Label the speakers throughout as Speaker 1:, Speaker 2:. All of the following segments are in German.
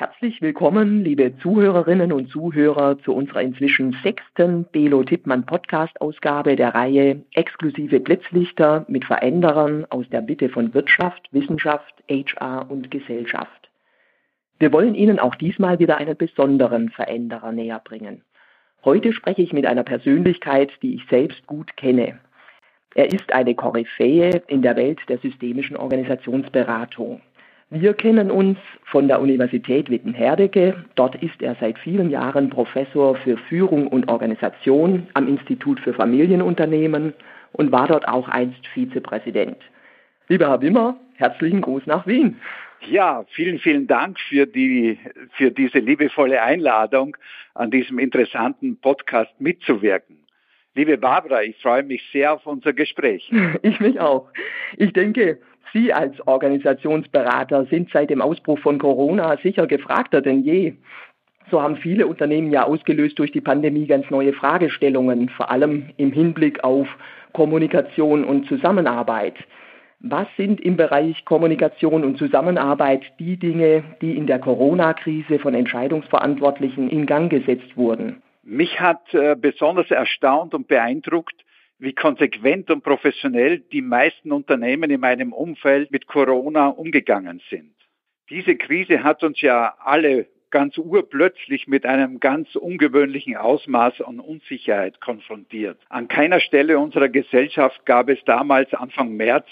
Speaker 1: Herzlich willkommen, liebe Zuhörerinnen und Zuhörer, zu unserer inzwischen sechsten Belo Tippmann Podcast-Ausgabe der Reihe Exklusive Blitzlichter mit Veränderern aus der Mitte von Wirtschaft, Wissenschaft, HR und Gesellschaft. Wir wollen Ihnen auch diesmal wieder einen besonderen Veränderer näher bringen. Heute spreche ich mit einer Persönlichkeit, die ich selbst gut kenne. Er ist eine Koryphäe in der Welt der systemischen Organisationsberatung. Wir kennen uns von der Universität Wittenherdecke. Dort ist er seit vielen Jahren Professor für Führung und Organisation am Institut für Familienunternehmen und war dort auch einst Vizepräsident. Lieber Herr Wimmer, herzlichen Gruß nach Wien.
Speaker 2: Ja, vielen, vielen Dank für, die, für diese liebevolle Einladung, an diesem interessanten Podcast mitzuwirken. Liebe Barbara, ich freue mich sehr auf unser Gespräch.
Speaker 1: Ich mich auch. Ich denke, Sie als Organisationsberater sind seit dem Ausbruch von Corona sicher gefragter denn je. So haben viele Unternehmen ja ausgelöst durch die Pandemie ganz neue Fragestellungen, vor allem im Hinblick auf Kommunikation und Zusammenarbeit. Was sind im Bereich Kommunikation und Zusammenarbeit die Dinge, die in der Corona-Krise von Entscheidungsverantwortlichen in Gang gesetzt wurden?
Speaker 2: Mich hat äh, besonders erstaunt und beeindruckt, wie konsequent und professionell die meisten Unternehmen in meinem Umfeld mit Corona umgegangen sind. Diese Krise hat uns ja alle ganz urplötzlich mit einem ganz ungewöhnlichen Ausmaß an Unsicherheit konfrontiert. An keiner Stelle unserer Gesellschaft gab es damals Anfang März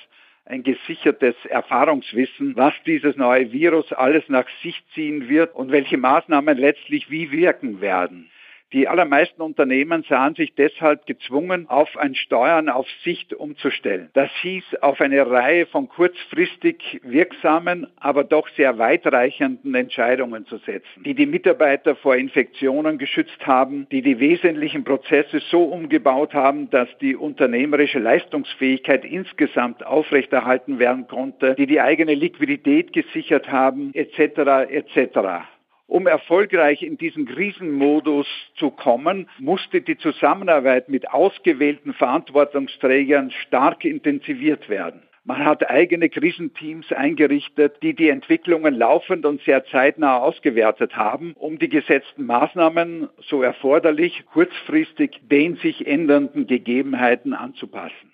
Speaker 2: ein gesichertes Erfahrungswissen, was dieses neue Virus alles nach sich ziehen wird und welche Maßnahmen letztlich wie wirken werden. Die allermeisten Unternehmen sahen sich deshalb gezwungen, auf ein Steuern auf Sicht umzustellen. Das hieß, auf eine Reihe von kurzfristig wirksamen, aber doch sehr weitreichenden Entscheidungen zu setzen, die die Mitarbeiter vor Infektionen geschützt haben, die die wesentlichen Prozesse so umgebaut haben, dass die unternehmerische Leistungsfähigkeit insgesamt aufrechterhalten werden konnte, die die eigene Liquidität gesichert haben, etc. etc. Um erfolgreich in diesen Krisenmodus zu kommen, musste die Zusammenarbeit mit ausgewählten Verantwortungsträgern stark intensiviert werden. Man hat eigene Krisenteams eingerichtet, die die Entwicklungen laufend und sehr zeitnah ausgewertet haben, um die gesetzten Maßnahmen, so erforderlich, kurzfristig den sich ändernden Gegebenheiten anzupassen.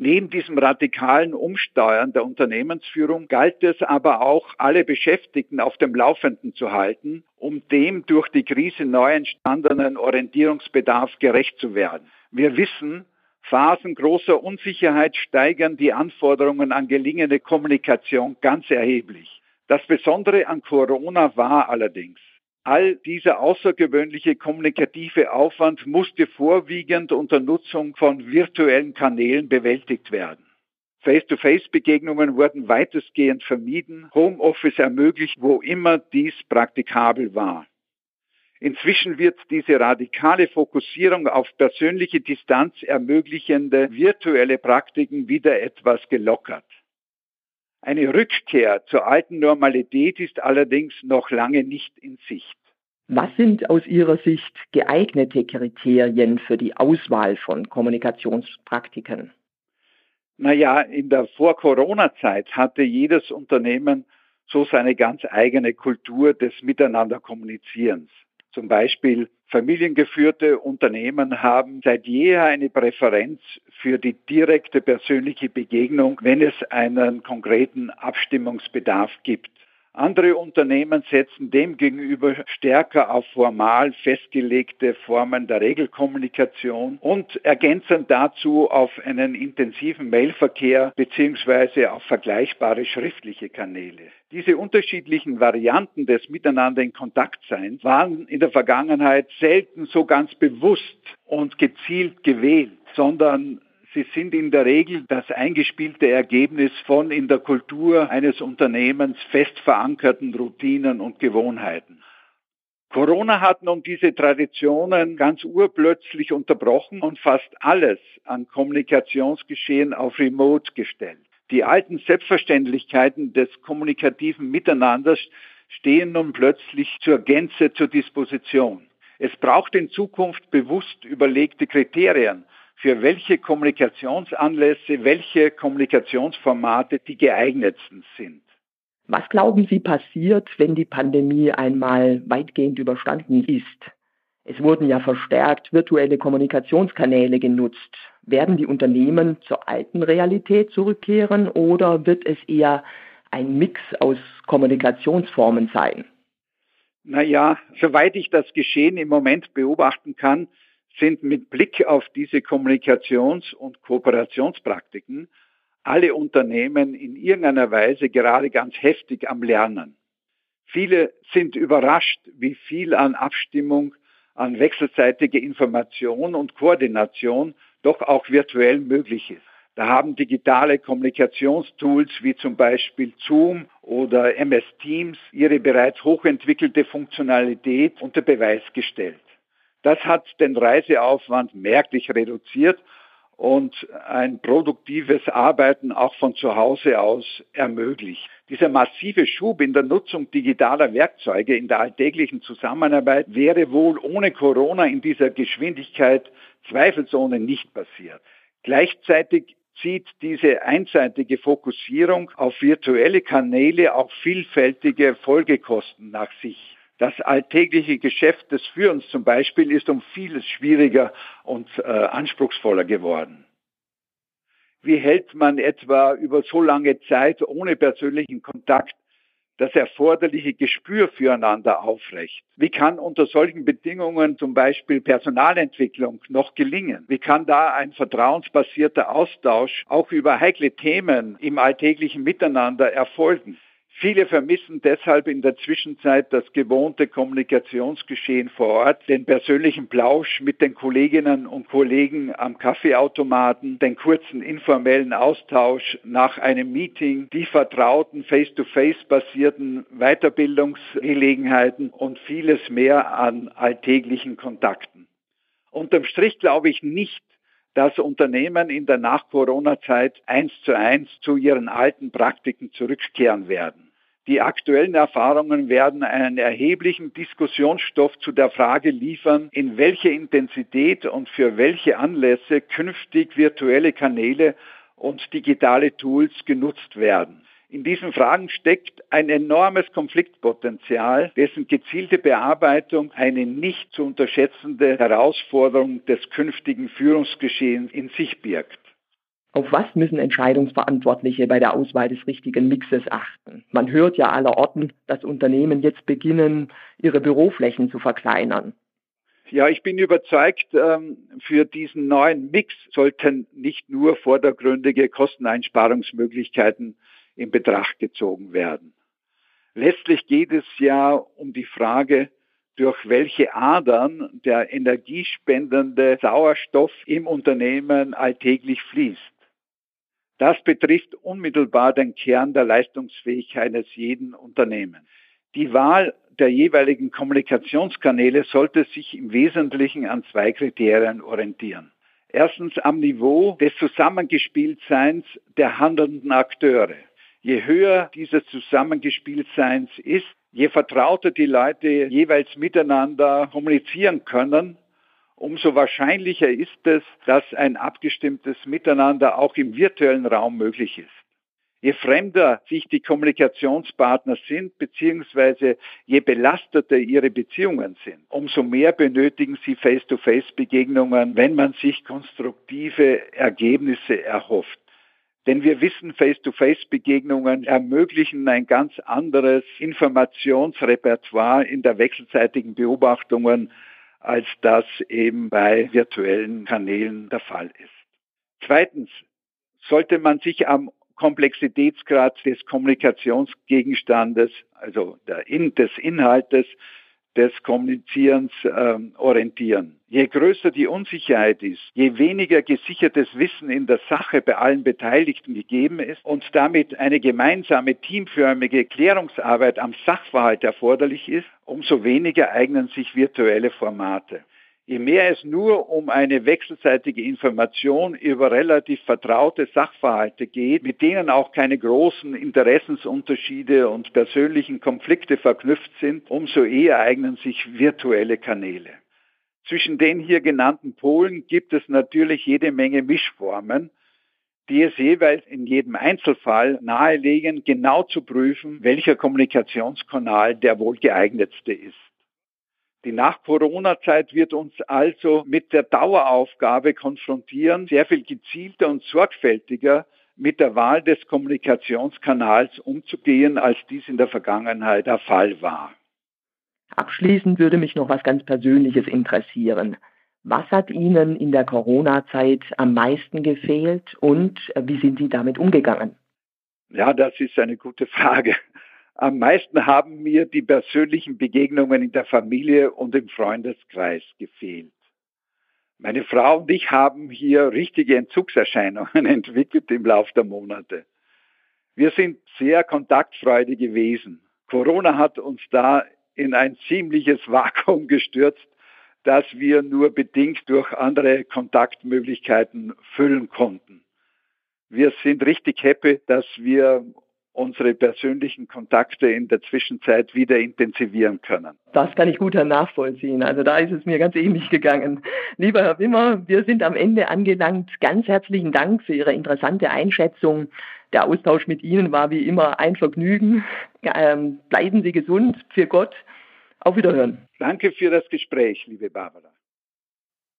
Speaker 2: Neben diesem radikalen Umsteuern der Unternehmensführung galt es aber auch, alle Beschäftigten auf dem Laufenden zu halten, um dem durch die Krise neu entstandenen Orientierungsbedarf gerecht zu werden. Wir wissen, Phasen großer Unsicherheit steigern die Anforderungen an gelingende Kommunikation ganz erheblich. Das Besondere an Corona war allerdings, All dieser außergewöhnliche kommunikative Aufwand musste vorwiegend unter Nutzung von virtuellen Kanälen bewältigt werden. Face-to-Face-Begegnungen wurden weitestgehend vermieden, Homeoffice ermöglicht, wo immer dies praktikabel war. Inzwischen wird diese radikale Fokussierung auf persönliche Distanz ermöglichende virtuelle Praktiken wieder etwas gelockert. Eine Rückkehr zur alten Normalität ist allerdings noch lange nicht in Sicht.
Speaker 1: Was sind aus Ihrer Sicht geeignete Kriterien für die Auswahl von Kommunikationspraktiken?
Speaker 2: Naja, in der Vor-Corona-Zeit hatte jedes Unternehmen so seine ganz eigene Kultur des Miteinander-Kommunizierens. Zum Beispiel familiengeführte Unternehmen haben seit jeher eine Präferenz für die direkte persönliche Begegnung, wenn es einen konkreten Abstimmungsbedarf gibt. Andere Unternehmen setzen demgegenüber stärker auf formal festgelegte Formen der Regelkommunikation und ergänzen dazu auf einen intensiven Mailverkehr bzw. auf vergleichbare schriftliche Kanäle. Diese unterschiedlichen Varianten des Miteinander in Kontaktseins waren in der Vergangenheit selten so ganz bewusst und gezielt gewählt, sondern Sie sind in der Regel das eingespielte Ergebnis von in der Kultur eines Unternehmens fest verankerten Routinen und Gewohnheiten. Corona hat nun diese Traditionen ganz urplötzlich unterbrochen und fast alles an Kommunikationsgeschehen auf Remote gestellt. Die alten Selbstverständlichkeiten des kommunikativen Miteinanders stehen nun plötzlich zur Gänze zur Disposition. Es braucht in Zukunft bewusst überlegte Kriterien, für welche Kommunikationsanlässe, welche Kommunikationsformate die geeignetsten sind.
Speaker 1: Was glauben Sie passiert, wenn die Pandemie einmal weitgehend überstanden ist? Es wurden ja verstärkt virtuelle Kommunikationskanäle genutzt. Werden die Unternehmen zur alten Realität zurückkehren oder wird es eher ein Mix aus Kommunikationsformen sein?
Speaker 2: Naja, soweit ich das Geschehen im Moment beobachten kann, sind mit Blick auf diese Kommunikations- und Kooperationspraktiken alle Unternehmen in irgendeiner Weise gerade ganz heftig am Lernen. Viele sind überrascht, wie viel an Abstimmung an wechselseitige Information und Koordination doch auch virtuell möglich ist. Da haben digitale Kommunikationstools wie zum Beispiel Zoom oder MS Teams ihre bereits hochentwickelte Funktionalität unter Beweis gestellt. Das hat den Reiseaufwand merklich reduziert und ein produktives Arbeiten auch von zu Hause aus ermöglicht. Dieser massive Schub in der Nutzung digitaler Werkzeuge in der alltäglichen Zusammenarbeit wäre wohl ohne Corona in dieser Geschwindigkeit zweifelsohne nicht passiert. Gleichzeitig zieht diese einseitige Fokussierung auf virtuelle Kanäle auch vielfältige Folgekosten nach sich. Das alltägliche Geschäft des Führens zum Beispiel ist um vieles schwieriger und äh, anspruchsvoller geworden. Wie hält man etwa über so lange Zeit ohne persönlichen Kontakt das erforderliche Gespür füreinander aufrecht? Wie kann unter solchen Bedingungen zum Beispiel Personalentwicklung noch gelingen? Wie kann da ein vertrauensbasierter Austausch auch über heikle Themen im alltäglichen Miteinander erfolgen? Viele vermissen deshalb in der Zwischenzeit das gewohnte Kommunikationsgeschehen vor Ort, den persönlichen Plausch mit den Kolleginnen und Kollegen am Kaffeeautomaten, den kurzen informellen Austausch nach einem Meeting, die vertrauten face-to-face basierten Weiterbildungsgelegenheiten und vieles mehr an alltäglichen Kontakten. Unterm Strich glaube ich nicht, dass Unternehmen in der Nach-Corona-Zeit eins zu eins zu ihren alten Praktiken zurückkehren werden. Die aktuellen Erfahrungen werden einen erheblichen Diskussionsstoff zu der Frage liefern, in welcher Intensität und für welche Anlässe künftig virtuelle Kanäle und digitale Tools genutzt werden. In diesen Fragen steckt ein enormes Konfliktpotenzial, dessen gezielte Bearbeitung eine nicht zu unterschätzende Herausforderung des künftigen Führungsgeschehens in sich birgt.
Speaker 1: Auf was müssen Entscheidungsverantwortliche bei der Auswahl des richtigen Mixes achten? Man hört ja allerorten, dass Unternehmen jetzt beginnen, ihre Büroflächen zu verkleinern.
Speaker 2: Ja, ich bin überzeugt, ähm, für diesen neuen Mix sollten nicht nur vordergründige Kosteneinsparungsmöglichkeiten in Betracht gezogen werden. Letztlich geht es ja um die Frage, durch welche Adern der energiespendende Sauerstoff im Unternehmen alltäglich fließt. Das betrifft unmittelbar den Kern der Leistungsfähigkeit eines jeden Unternehmens. Die Wahl der jeweiligen Kommunikationskanäle sollte sich im Wesentlichen an zwei Kriterien orientieren. Erstens am Niveau des Zusammengespieltseins der handelnden Akteure. Je höher dieses Zusammengespieltseins ist, je vertrauter die Leute jeweils miteinander kommunizieren können, umso wahrscheinlicher ist es, dass ein abgestimmtes Miteinander auch im virtuellen Raum möglich ist. Je fremder sich die Kommunikationspartner sind, beziehungsweise je belasteter ihre Beziehungen sind, umso mehr benötigen sie Face-to-Face-Begegnungen, wenn man sich konstruktive Ergebnisse erhofft. Denn wir wissen, Face-to-Face-Begegnungen ermöglichen ein ganz anderes Informationsrepertoire in der wechselseitigen Beobachtungen als das eben bei virtuellen Kanälen der Fall ist. Zweitens sollte man sich am Komplexitätsgrad des Kommunikationsgegenstandes, also In des Inhaltes des Kommunizierens ähm, orientieren. Je größer die Unsicherheit ist, je weniger gesichertes Wissen in der Sache bei allen Beteiligten gegeben ist und damit eine gemeinsame teamförmige Klärungsarbeit am Sachverhalt erforderlich ist, umso weniger eignen sich virtuelle Formate. Je mehr es nur um eine wechselseitige Information über relativ vertraute Sachverhalte geht, mit denen auch keine großen Interessensunterschiede und persönlichen Konflikte verknüpft sind, umso eher eignen sich virtuelle Kanäle. Zwischen den hier genannten Polen gibt es natürlich jede Menge Mischformen, die es jeweils in jedem Einzelfall nahelegen, genau zu prüfen, welcher Kommunikationskanal der wohl geeignetste ist. Die Nach-Corona-Zeit wird uns also mit der Daueraufgabe konfrontieren, sehr viel gezielter und sorgfältiger mit der Wahl des Kommunikationskanals umzugehen, als dies in der Vergangenheit der Fall war.
Speaker 1: Abschließend würde mich noch was ganz Persönliches interessieren. Was hat Ihnen in der Corona-Zeit am meisten gefehlt und wie sind Sie damit umgegangen?
Speaker 2: Ja, das ist eine gute Frage. Am meisten haben mir die persönlichen Begegnungen in der Familie und im Freundeskreis gefehlt. Meine Frau und ich haben hier richtige Entzugserscheinungen entwickelt im Laufe der Monate. Wir sind sehr kontaktfreudig gewesen. Corona hat uns da in ein ziemliches Vakuum gestürzt das wir nur bedingt durch andere Kontaktmöglichkeiten füllen konnten. Wir sind richtig happy, dass wir unsere persönlichen Kontakte in der Zwischenzeit wieder intensivieren können.
Speaker 1: Das kann ich gut nachvollziehen. Also da ist es mir ganz ähnlich gegangen. Lieber Herr Wimmer, wir sind am Ende angelangt. Ganz herzlichen Dank für Ihre interessante Einschätzung. Der Austausch mit Ihnen war wie immer ein Vergnügen. Ähm, bleiben Sie gesund. Für Gott. Auf Wiederhören.
Speaker 2: Danke für das Gespräch, liebe Barbara.